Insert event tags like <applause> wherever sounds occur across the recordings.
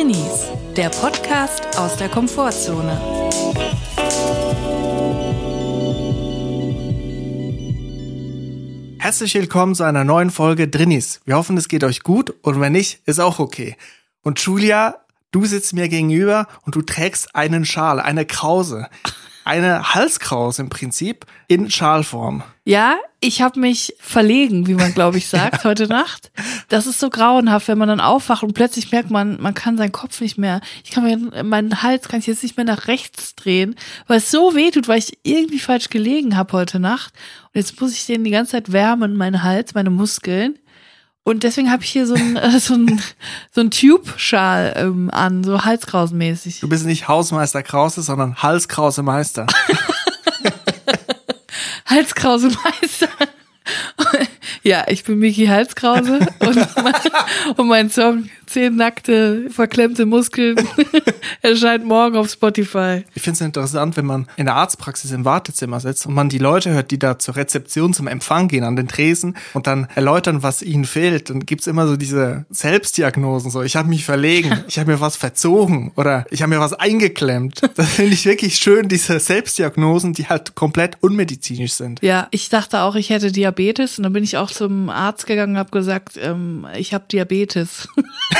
Drinnies, der Podcast aus der Komfortzone. Herzlich willkommen zu einer neuen Folge Drinnies. Wir hoffen, es geht euch gut und wenn nicht, ist auch okay. Und Julia, du sitzt mir gegenüber und du trägst einen Schal, eine Krause eine Halskrause im Prinzip in Schalform. Ja, ich habe mich verlegen, wie man glaube ich sagt, <laughs> heute Nacht. Das ist so grauenhaft, wenn man dann aufwacht und plötzlich merkt man, man kann seinen Kopf nicht mehr. Ich kann mir meinen Hals kann ich jetzt nicht mehr nach rechts drehen, weil es so weh tut, weil ich irgendwie falsch gelegen habe heute Nacht. Und jetzt muss ich den die ganze Zeit wärmen, meinen Hals, meine Muskeln. Und deswegen habe ich hier so ein, <laughs> äh, so ein, so ein Tube-Schal ähm, an, so Halskrausenmäßig. Du bist nicht Hausmeister Krause, sondern Halskrause Meister. <laughs> Halskrause Meister. <laughs> ja, ich bin Miki Halskrause und mein, und mein Song zehn nackte, verklemmte Muskeln <laughs> erscheint morgen auf Spotify. Ich finde es interessant, wenn man in der Arztpraxis im Wartezimmer sitzt und man die Leute hört, die da zur Rezeption zum Empfang gehen an den Tresen und dann erläutern, was ihnen fehlt. Dann gibt's immer so diese Selbstdiagnosen, so ich habe mich verlegen, <laughs> ich habe mir was verzogen oder ich habe mir was eingeklemmt. Das finde ich wirklich schön, diese Selbstdiagnosen, die halt komplett unmedizinisch sind. Ja, ich dachte auch, ich hätte Diabetes und dann bin ich auch zum Arzt gegangen und habe gesagt, ähm, ich habe Diabetes. <laughs>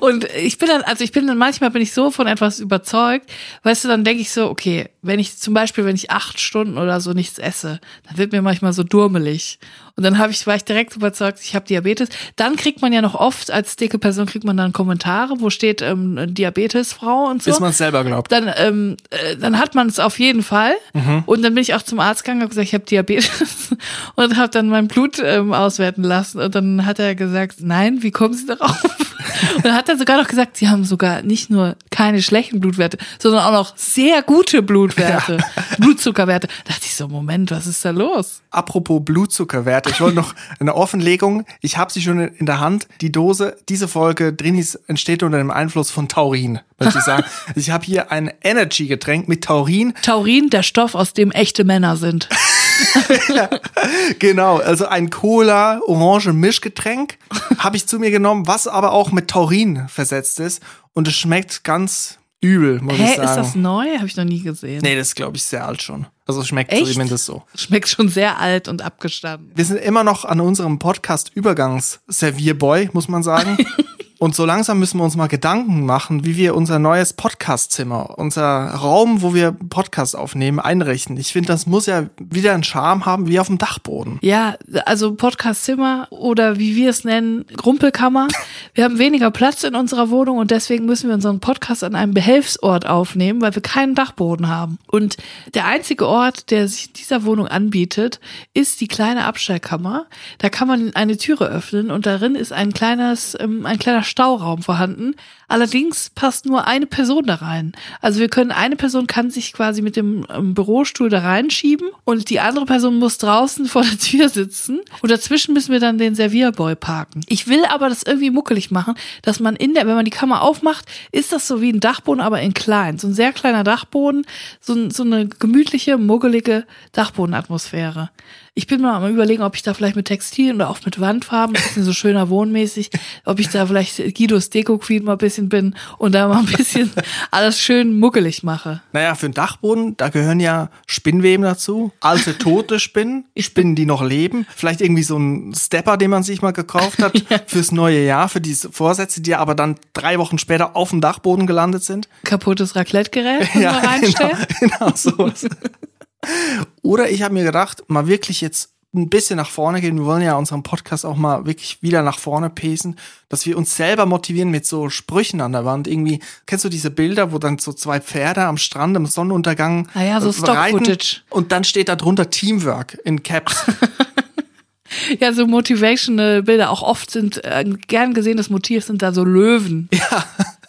Und ich bin dann, also ich bin dann, manchmal bin ich so von etwas überzeugt, weißt du, dann denke ich so, okay, wenn ich zum Beispiel, wenn ich acht Stunden oder so nichts esse, dann wird mir manchmal so durmelig. Und dann habe ich, war ich direkt überzeugt, ich habe Diabetes. Dann kriegt man ja noch oft als dicke Person kriegt man dann Kommentare, wo steht ähm, Diabetesfrau und so. Bis man es selber glaubt. Dann, ähm, äh, dann hat man es auf jeden Fall. Mhm. Und dann bin ich auch zum Arzt gegangen und gesagt, ich habe Diabetes <laughs> und habe dann mein Blut ähm, auswerten lassen. Und dann hat er gesagt, nein, wie kommen Sie darauf? Und dann hat er sogar noch gesagt, sie haben sogar nicht nur keine schlechten Blutwerte, sondern auch noch sehr gute Blutwerte, ja. <laughs> Blutzuckerwerte. Da dachte ich so, Moment, was ist da los? Apropos Blutzuckerwerte, ich wollte noch <laughs> eine Offenlegung. Ich habe sie schon in der Hand. Die Dose, diese Folge Drinis entsteht unter dem Einfluss von Taurin, möchte ich sagen. <laughs> ich habe hier ein Energy-Getränk mit Taurin. Taurin, der Stoff, aus dem echte Männer sind. <laughs> genau, also ein Cola-Orange-Mischgetränk habe ich zu mir genommen, was aber auch mit Taurin versetzt ist. Und es schmeckt ganz übel, muss Hä, ich sagen. Ist das neu? Habe ich noch nie gesehen. Nee, das ist, glaube ich, sehr alt schon. Also es schmeckt Echt? zumindest so. Schmeckt schon sehr alt und abgestanden. Wir sind immer noch an unserem Podcast-Übergangs-Servierboy, muss man sagen. <laughs> Und so langsam müssen wir uns mal Gedanken machen, wie wir unser neues Podcast-Zimmer, unser Raum, wo wir Podcast aufnehmen, einrichten. Ich finde, das muss ja wieder einen Charme haben wie auf dem Dachboden. Ja, also Podcast-Zimmer oder wie wir es nennen, Rumpelkammer. Wir haben weniger Platz in unserer Wohnung und deswegen müssen wir unseren Podcast an einem Behelfsort aufnehmen, weil wir keinen Dachboden haben. Und der einzige Ort, der sich dieser Wohnung anbietet, ist die kleine Abstellkammer. Da kann man eine Türe öffnen und darin ist ein kleines, ähm, ein kleiner Stauraum vorhanden. Allerdings passt nur eine Person da rein. Also wir können, eine Person kann sich quasi mit dem ähm, Bürostuhl da reinschieben und die andere Person muss draußen <laughs> vor der Tür sitzen und dazwischen müssen wir dann den Servierboy parken. Ich will aber das irgendwie muckelig machen, dass man in der, wenn man die Kammer aufmacht, ist das so wie ein Dachboden, aber in klein. So ein sehr kleiner Dachboden, so, so eine gemütliche, muggelige Dachbodenatmosphäre. Ich bin mal am überlegen, ob ich da vielleicht mit Textilien oder auch mit Wandfarben, ein bisschen so schöner wohnmäßig, ob ich da vielleicht Guidos Deko Queen mal ein bisschen bin und da mal ein bisschen <laughs> alles schön muckelig mache. Naja, für den Dachboden, da gehören ja Spinnweben dazu, alte tote Spinnen, <laughs> Spinnen, die noch leben, vielleicht irgendwie so ein Stepper, den man sich mal gekauft hat <laughs> ja. fürs neue Jahr, für diese Vorsätze, die aber dann drei Wochen später auf dem Dachboden gelandet sind. Kaputtes Raclette-Gerät, ja, reinstellen. Genau, genau sowas. Oder ich habe mir gedacht, mal wirklich jetzt ein bisschen nach vorne gehen. Wir wollen ja unseren Podcast auch mal wirklich wieder nach vorne pacen, dass wir uns selber motivieren mit so Sprüchen an der Wand. Irgendwie, kennst du diese Bilder, wo dann so zwei Pferde am Strand im Sonnenuntergang ah ja, so Stock-Footage. Und dann steht da drunter Teamwork in Caps. <laughs> ja, so motivational Bilder. Auch oft sind äh, gern gesehenes Motiv sind da so Löwen. Ja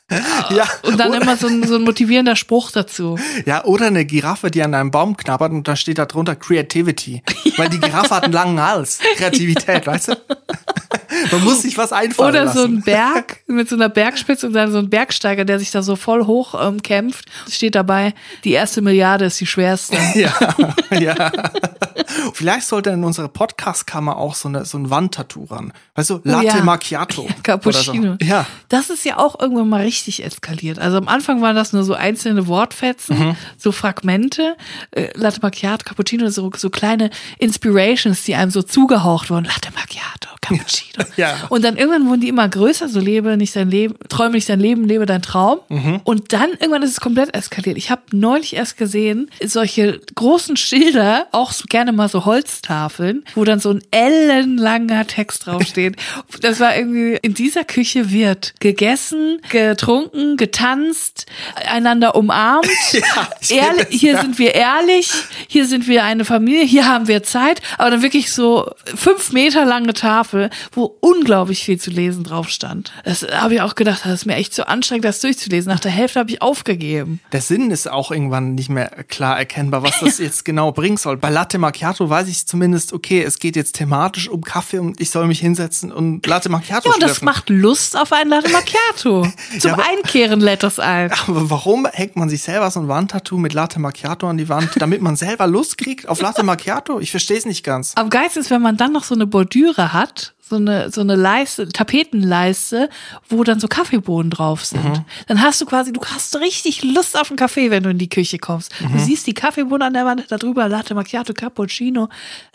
ja. Und dann immer so ein, so ein motivierender Spruch dazu. Ja, oder eine Giraffe, die an einem Baum knabbert und da steht da drunter Creativity. Ja. Weil die Giraffe hat einen langen Hals. <laughs> Kreativität, ja. weißt du? <laughs> Man muss sich was einfallen Oder lassen. so ein Berg mit so einer Bergspitze und dann so ein Bergsteiger, der sich da so voll hoch ähm, kämpft. Steht dabei, die erste Milliarde ist die schwerste. <laughs> Ja, ja. Vielleicht sollte in unserer Podcast-Kammer auch so, eine, so ein Wandtattoo ran. Weißt du, Latte ja. Macchiato. Cappuccino. <laughs> Oder so. Ja. Das ist ja auch irgendwann mal richtig eskaliert. Also am Anfang waren das nur so einzelne Wortfetzen, Mhm. so Fragmente. Äh, Latte Macchiato, Cappuccino, so, so kleine Inspirations, die einem so zugehaucht wurden. Latte Macchiato, Cappuccino. <laughs> Ja. Und dann irgendwann wurden die immer größer, so lebe nicht dein Leben, träume nicht dein Leben, lebe dein Traum. Mhm. Und dann irgendwann ist es komplett eskaliert. Ich habe neulich erst gesehen, solche großen Schilder, auch so gerne mal so Holztafeln, wo dann so ein ellenlanger Text draufsteht. <laughs> Das war irgendwie, in dieser Küche wird gegessen, getrunken, getanzt, einander umarmt. <laughs> Ja, Ehrlich, das, hier ja. sind wir ehrlich, hier sind wir eine Familie, hier haben wir Zeit, aber dann wirklich so fünf Meter lange Tafel, wo unglaublich viel zu lesen drauf stand. Das habe ich auch gedacht, das ist mir echt so anstrengend, das durchzulesen. Nach der Hälfte habe ich aufgegeben. Der Sinn ist auch irgendwann nicht mehr klar erkennbar, was das <laughs> jetzt genau bringen soll. Bei Latte Macchiato weiß ich zumindest, okay, es geht jetzt thematisch um Kaffee und ich soll mich hinsetzen und Latte Macchiato Ja, und das macht Lust auf ein Latte Macchiato. <laughs> Zum Ja, aber- Einkehren lädt das ein. Aber warum hängt man sich selber so ein Wandtattoo mit Latte Macchiato an die Wand, damit man selber Lust kriegt auf Latte Macchiato? Ich verstehe es nicht ganz. Am Geist ist, wenn man dann noch so eine Bordüre hat, so eine, so eine Leiste, Tapetenleiste, wo dann so Kaffeebohnen drauf sind. Mhm. Dann hast du quasi, du hast richtig Lust auf einen Kaffee, wenn du in die Küche kommst. Mhm. Du siehst die Kaffeebohnen an der Wand, da drüber Latte Macchiato, Cappuccino.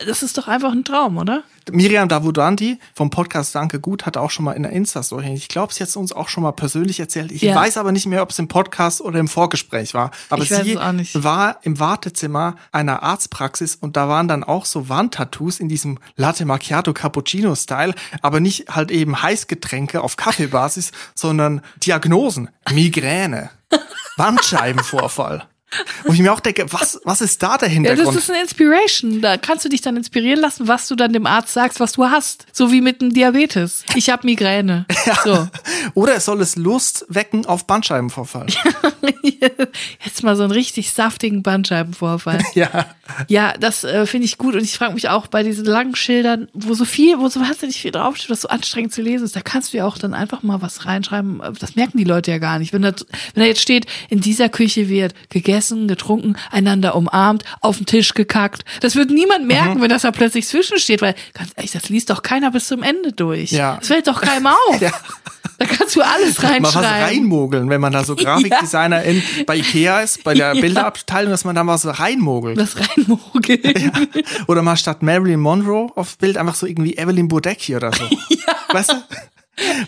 Das ist doch einfach ein Traum, oder? Miriam Davudanti vom Podcast Danke Gut hat auch schon mal in der Insta-Story, ich glaube, sie hat es uns auch schon mal persönlich erzählt. Ich Ja. weiß aber nicht mehr, ob es im Podcast oder im Vorgespräch war. Aber sie war im Wartezimmer einer Arztpraxis und da waren dann auch so Wandtattoos in diesem Latte Macchiato Cappuccino Style, aber nicht halt eben Heißgetränke auf Kaffeebasis, sondern Diagnosen, Migräne, <laughs> Bandscheibenvorfall. <laughs> Wo ich mir auch denke, was, was ist da der Ja, Hintergrund? das ist eine Inspiration. Da kannst du dich dann inspirieren lassen, was du dann dem Arzt sagst, was du hast. So wie mit dem Diabetes. Ich habe Migräne. <laughs> So. Oder soll es Lust wecken auf Bandscheibenvorfall? <laughs> Jetzt mal so einen richtig saftigen Bandscheibenvorfall. ja. Ja, das äh, finde ich gut. Und ich frage mich auch bei diesen langen Schildern, wo so viel, wo so wahnsinnig viel draufsteht, was so anstrengend zu lesen ist, da kannst du ja auch dann einfach mal was reinschreiben. Das merken die Leute ja gar nicht. Wenn da, wenn da jetzt steht, in dieser Küche wird gegessen, getrunken, einander umarmt, auf den Tisch gekackt. Das wird niemand merken, wenn das da plötzlich zwischensteht, weil ganz ehrlich, das liest doch keiner bis zum Ende durch. Ja. Das fällt doch keinem <laughs> auf. Ja. Da kannst du alles Mal was reinschreiben. reinmogeln, wenn man da so <laughs> Grafikdesigner in, bei Ikea ist, bei der <laughs> Ja. Bilderabteilung, dass man da was reinmogelt. Das reinmogeln. Oder mal statt Marilyn Monroe aufs Bild einfach so irgendwie Evelyn Bodecki oder so. Weißt du?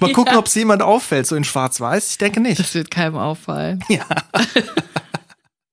Mal gucken, ob es jemand auffällt, so in schwarz-weiß. Ich denke nicht. Das wird keinem auffallen. Ja.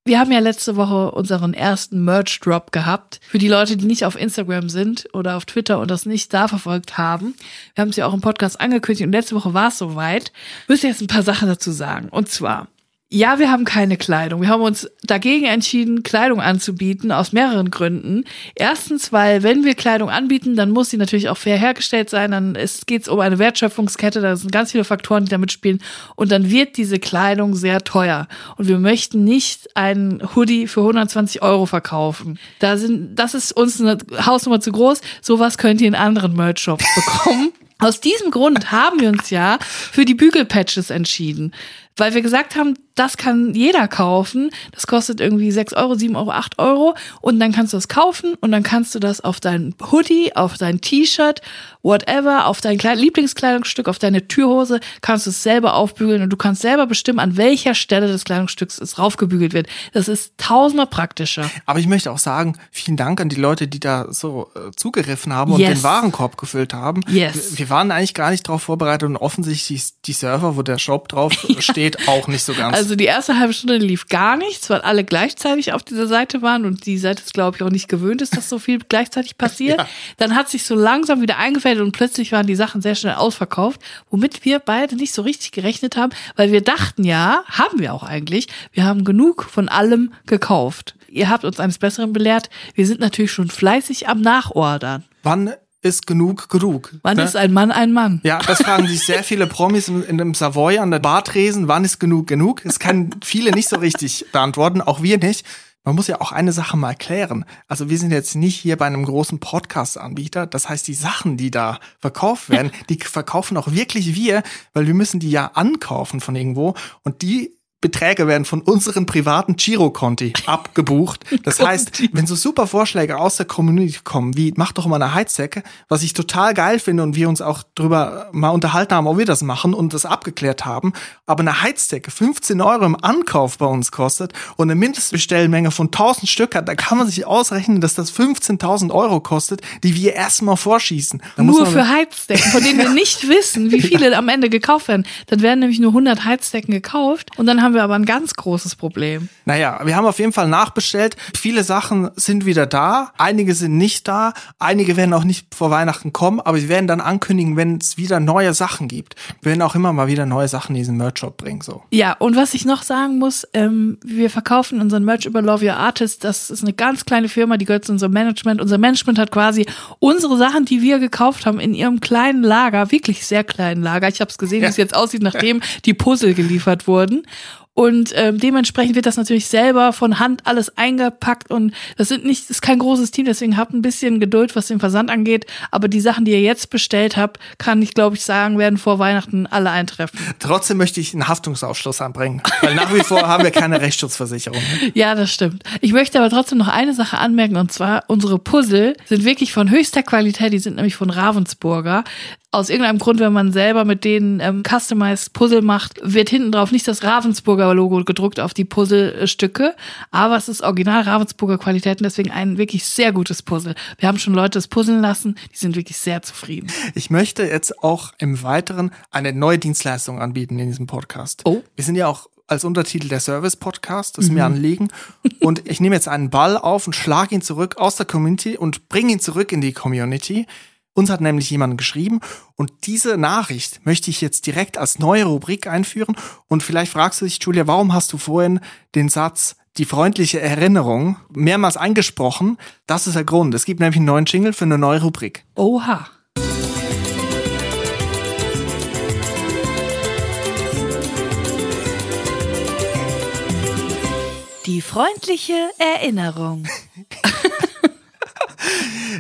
Wir haben ja letzte Woche unseren ersten Merch-Drop gehabt. Für die Leute, die nicht auf Instagram sind oder auf Twitter und das nicht da verfolgt haben. Wir haben es ja auch im Podcast angekündigt und letzte Woche war es soweit. Müssen jetzt ein paar Sachen dazu sagen. Und zwar, ja, wir haben keine Kleidung. Wir haben uns dagegen entschieden, Kleidung anzubieten, aus mehreren Gründen. Erstens, weil wenn wir Kleidung anbieten, dann muss sie natürlich auch fair hergestellt sein. Dann geht es um eine Wertschöpfungskette, da sind ganz viele Faktoren, die da mitspielen. Und dann wird diese Kleidung sehr teuer. Und wir möchten nicht einen Hoodie für 120 Euro verkaufen. Da sind, das ist uns eine Hausnummer zu groß. Sowas könnt ihr in anderen Merch-Shops bekommen. <laughs> Aus diesem Grund haben wir uns ja für die Bügelpatches entschieden. Weil wir gesagt haben, das kann jeder kaufen. Das kostet irgendwie 6 Euro, 7 Euro, 8 Euro. Und dann kannst du das kaufen und dann kannst du das auf dein Hoodie, auf dein T-Shirt, whatever, auf dein Kleid Lieblingskleidungsstück, auf deine Türhose, kannst du es selber aufbügeln und du kannst selber bestimmen, an welcher Stelle des Kleidungsstücks es raufgebügelt wird. Das ist tausendmal praktischer. Aber ich möchte auch sagen, vielen Dank an die Leute, die da so äh, zugegriffen haben und Yes. den Warenkorb gefüllt haben. Yes. Wir, wir waren eigentlich gar nicht darauf vorbereitet und offensichtlich die, die Server, wo der Shop drauf <laughs> steht, auch nicht so ganz. Also die erste halbe Stunde lief gar nichts, weil alle gleichzeitig auf dieser Seite waren und die Seite ist, glaube ich, auch nicht gewöhnt ist, dass so viel gleichzeitig passiert. <laughs> Ja. Dann hat sich so langsam wieder eingefädelt und plötzlich waren die Sachen sehr schnell ausverkauft, womit wir beide nicht so richtig gerechnet haben, weil wir dachten ja, haben wir auch eigentlich, wir haben genug von allem gekauft. Ihr habt uns eines Besseren belehrt. Wir sind natürlich schon fleißig am Nachordern. Wann ist genug genug? Wann ne? ist ein Mann ein Mann? Ja, das fragen sich sehr viele Promis in, in dem Savoy an der Bartresen. Wann ist genug genug? Das können viele nicht so richtig beantworten, auch wir nicht. man muss ja auch eine Sache mal erklären. Also wir sind jetzt nicht hier bei einem großen Podcast-Anbieter. Das heißt, die Sachen, die da verkauft werden, <laughs> die verkaufen auch wirklich wir, weil wir müssen die ja ankaufen von irgendwo und die Beträge werden von unseren privaten Girokonti <laughs> abgebucht. Das heißt, wenn so super Vorschläge aus der Community kommen, wie mach doch mal eine Heizdecke, was ich total geil finde und wir uns auch drüber mal unterhalten haben, ob wir das machen und das abgeklärt haben, aber eine Heizdecke 15 Euro im Ankauf bei uns kostet und eine Mindestbestellmenge von 1000 Stück hat, da kann man sich ausrechnen, dass das 15.000 Euro kostet, die wir erstmal vorschießen. Da nur für Heizdecken, von denen wir <laughs> nicht wissen, wie viele am Ende gekauft werden. Dann werden nämlich nur 100 Heizdecken gekauft und dann haben haben wir aber ein ganz großes Problem. Naja, wir haben auf jeden Fall nachbestellt. Viele Sachen sind wieder da, einige sind nicht da, einige werden auch nicht vor Weihnachten kommen, aber sie werden dann ankündigen, wenn es wieder neue Sachen gibt. Wir werden auch immer mal wieder neue Sachen in diesen Merch-Shop bringen. So. Ja, und was ich noch sagen muss, ähm, wir verkaufen unseren Merch über Love Your Artist. Das ist eine ganz kleine Firma, die gehört zu unserem Management. Unser Management hat quasi unsere Sachen, die wir gekauft haben, in ihrem kleinen Lager, wirklich sehr kleinen Lager. Ich habe es gesehen, wie es jetzt aussieht, nachdem die Puzzle geliefert wurden. Und ähm, dementsprechend wird das natürlich selber von Hand alles eingepackt und das sind nicht, ist kein großes Team, deswegen habt ein bisschen Geduld, was den Versand angeht. Aber die Sachen, die ihr jetzt bestellt habt, kann ich, glaube ich, sagen, werden vor Weihnachten alle eintreffen. Trotzdem möchte ich einen Haftungsausschluss anbringen, weil nach wie vor haben wir keine <laughs> Rechtsschutzversicherung. Ja, das stimmt. Ich möchte aber trotzdem noch eine Sache anmerken und zwar unsere Puzzle sind wirklich von höchster Qualität. Die sind nämlich von Ravensburger aus irgendeinem Grund, wenn man selber mit denen ähm, Customized Puzzle macht, wird hinten drauf nicht das Ravensburger Logo gedruckt auf die Puzzlestücke, aber es ist original Ravensburger Qualität und deswegen ein wirklich sehr gutes Puzzle. Wir haben schon Leute das puzzeln lassen, die sind wirklich sehr zufrieden. Ich möchte jetzt auch im Weiteren eine neue Dienstleistung anbieten in diesem Podcast. Oh. Wir sind ja auch als Untertitel der Service-Podcast, das ist mir mhm. Anliegen. Und ich nehme jetzt einen Ball auf und schlage ihn zurück aus der Community und bringe ihn zurück in die Community. Uns hat nämlich jemand geschrieben und diese Nachricht möchte ich jetzt direkt als neue Rubrik einführen. Und vielleicht fragst du dich, Julia, warum hast du vorhin den Satz die freundliche Erinnerung mehrmals eingesprochen? Das ist der Grund. Es gibt nämlich einen neuen Jingle für eine neue Rubrik. Oha. Die freundliche Erinnerung. <laughs>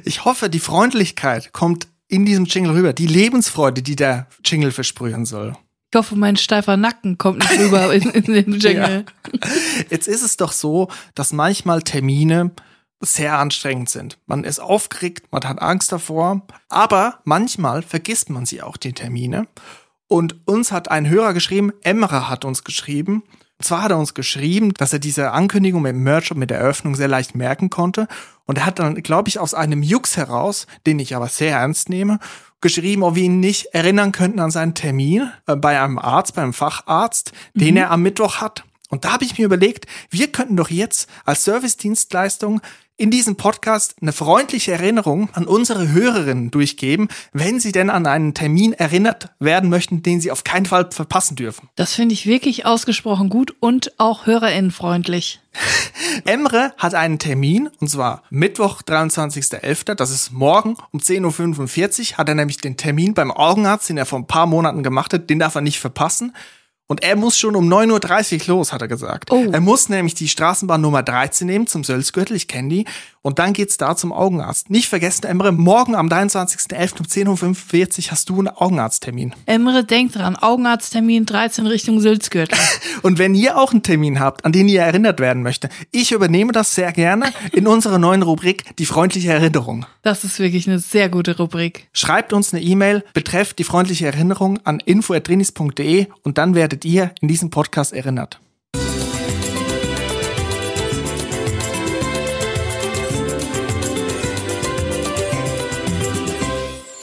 Ich hoffe, die Freundlichkeit kommt in diesem Jingle rüber. Die Lebensfreude, die der Jingle versprühen soll. Ich hoffe, mein steifer Nacken kommt nicht rüber in, in den <laughs> Jingle. Ja. Jetzt ist es doch so, dass manchmal Termine sehr anstrengend sind. Man ist aufgeregt, man hat Angst davor, aber manchmal vergisst man sie auch, die Termine. Und uns hat ein Hörer geschrieben, Emre hat uns geschrieben, zwar hat er uns geschrieben, dass er diese Ankündigung mit dem Merch und mit der Eröffnung sehr leicht merken konnte. Und er hat dann, glaube ich, aus einem Jux heraus, den ich aber sehr ernst nehme, geschrieben, ob wir ihn nicht erinnern könnten an seinen Termin äh, bei einem Arzt, beim Facharzt, mhm. den er am Mittwoch hat. Und da habe ich mir überlegt, wir könnten doch jetzt als Service-Dienstleistung in diesem Podcast eine freundliche Erinnerung an unsere Hörerinnen durchgeben, wenn sie denn an einen Termin erinnert werden möchten, den sie auf keinen Fall verpassen dürfen. Das finde ich wirklich ausgesprochen gut und auch hörerinnenfreundlich. <laughs> Emre hat einen Termin, und zwar Mittwoch, 23.11., das ist morgen um 10.45 Uhr, hat er nämlich den Termin beim Augenarzt, den er vor ein paar Monaten gemacht hat, den darf er nicht verpassen. Und er muss schon um 9.30 Uhr los, hat er gesagt. Oh. Er muss nämlich die Straßenbahn Nummer 13 nehmen zum Sölzgürtel, ich kenne die. Und dann geht's da zum Augenarzt. Nicht vergessen, Emre, morgen am 23.11. um 10.45 Uhr hast du einen Augenarzttermin. Emre, denkt dran, Augenarzttermin 13 Richtung Sülzgürtel. <laughs> Und wenn ihr auch einen Termin habt, an den ihr erinnert werden möchte, ich übernehme das sehr gerne in unserer neuen Rubrik Die freundliche Erinnerung. Das ist wirklich eine sehr gute Rubrik. Schreibt uns eine E-Mail, betrefft die freundliche Erinnerung an info.drinis.de und dann werdet ihr in diesem Podcast erinnert.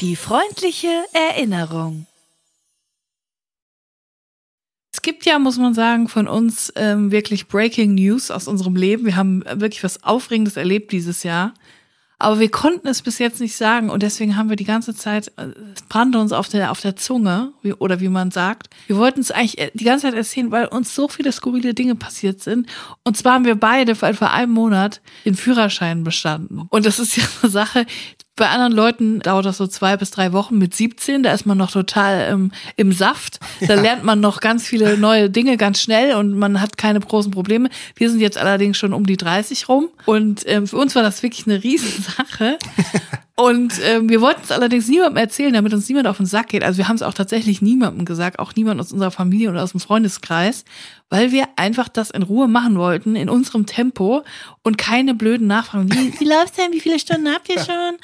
Die freundliche Erinnerung. Es gibt ja, muss man sagen, von uns ähm, wirklich Breaking News aus unserem Leben. Wir haben wirklich was Aufregendes erlebt dieses Jahr. Aber wir konnten es bis jetzt nicht sagen und deswegen haben wir die ganze Zeit, äh, es brannte uns auf der, auf der Zunge, wie, oder wie man sagt. Wir wollten es eigentlich äh, die ganze Zeit erzählen, weil uns so viele skurrile Dinge passiert sind. Und zwar haben wir beide vor etwa einem Monat den Führerschein bestanden. Und das ist ja eine Sache, Bei anderen Leuten dauert das so zwei bis drei Wochen mit 17. Da ist man noch total ähm, im Saft. Da ja. lernt man noch ganz viele neue Dinge ganz schnell und man hat keine großen Probleme. Wir sind jetzt allerdings schon um die 30 rum und ähm, für uns war das wirklich eine Riesensache. <laughs> Und ähm, wir wollten es allerdings niemandem erzählen, damit uns niemand auf den Sack geht. Also wir haben es auch tatsächlich niemandem gesagt, auch niemand aus unserer Familie oder aus dem Freundeskreis, weil wir einfach das in Ruhe machen wollten, in unserem Tempo und keine blöden Nachfragen. Wie, wie läuft's denn? Wie viele Stunden habt ihr <laughs> schon?